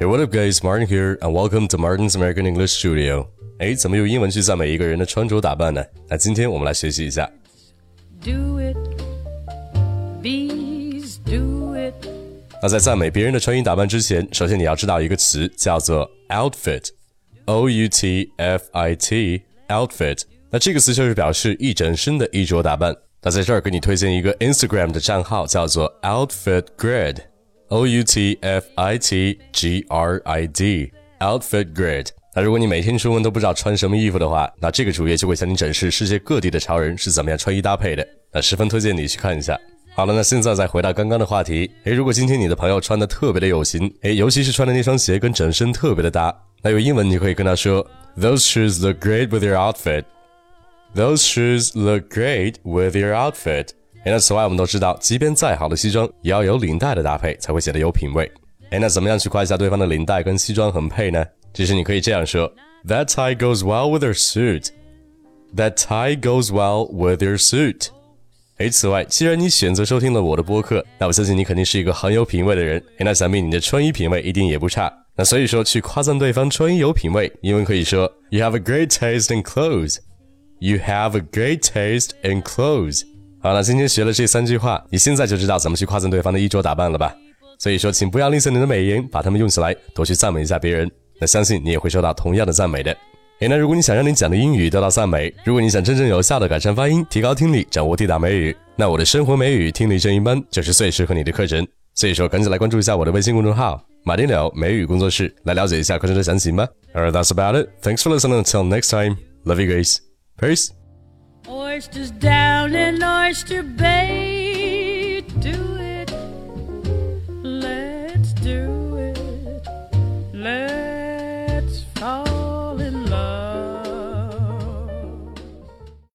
Hey, what up, guys? Martin here, and welcome to Martin's American English Studio. 哎，怎么用英文去赞美一个人的穿着打扮呢？那今天我们来学习一下。Do it, bees, do it. 那在赞美别人的穿衣打扮之前，首先你要知道一个词叫做 outfit，o u t f i t，outfit。那这个词就是表示一整身的衣着打扮。那在这儿给你推荐一个 Instagram 的账号，叫做 Outfit O u t f i t g r i d，Outfit Grid。那如果你每天出门都不知道穿什么衣服的话，那这个主页就会向你展示世界各地的潮人是怎么样穿衣搭配的。那十分推荐你去看一下。好了，那现在再回到刚刚的话题。诶，如果今天你的朋友穿的特别的有型，诶，尤其是穿的那双鞋跟整身特别的搭，那用英文你可以跟他说：Those shoes look great with your outfit. Those shoes look great with your outfit. 那此外我们都知道，即便再好的西装，也要有领带的搭配才会显得有品味。诶，那怎么样去夸一下对方的领带跟西装很配呢？其实你可以这样说：That tie goes well with your suit. That tie goes well with your suit. 诶，此外，既然你选择收听了我的播客，那我相信你肯定是一个很有品味的人。诶，那想必你的穿衣品味一定也不差。那所以说，去夸赞对方穿衣有品味，英文可以说：You have a great taste in clothes. You have a great taste in clothes. 好了，今天学了这三句话，你现在就知道怎么去夸赞对方的衣着打扮了吧？所以说，请不要吝啬你的美颜，把它们用起来，多去赞美一下别人。那相信你也会收到同样的赞美的。诶，那如果你想让你讲的英语得到赞美，如果你想真正有效的改善发音、提高听力、掌握地道美语，那我的生活美语听力正音班就是最适合你的课程。所以说，赶紧来关注一下我的微信公众号“马丁柳美语工作室”，来了解一下课程的详情吧。Alright, that's about it. Thanks for listening. Until next time, love you guys. Peace. Oysters down in Oyster Bay.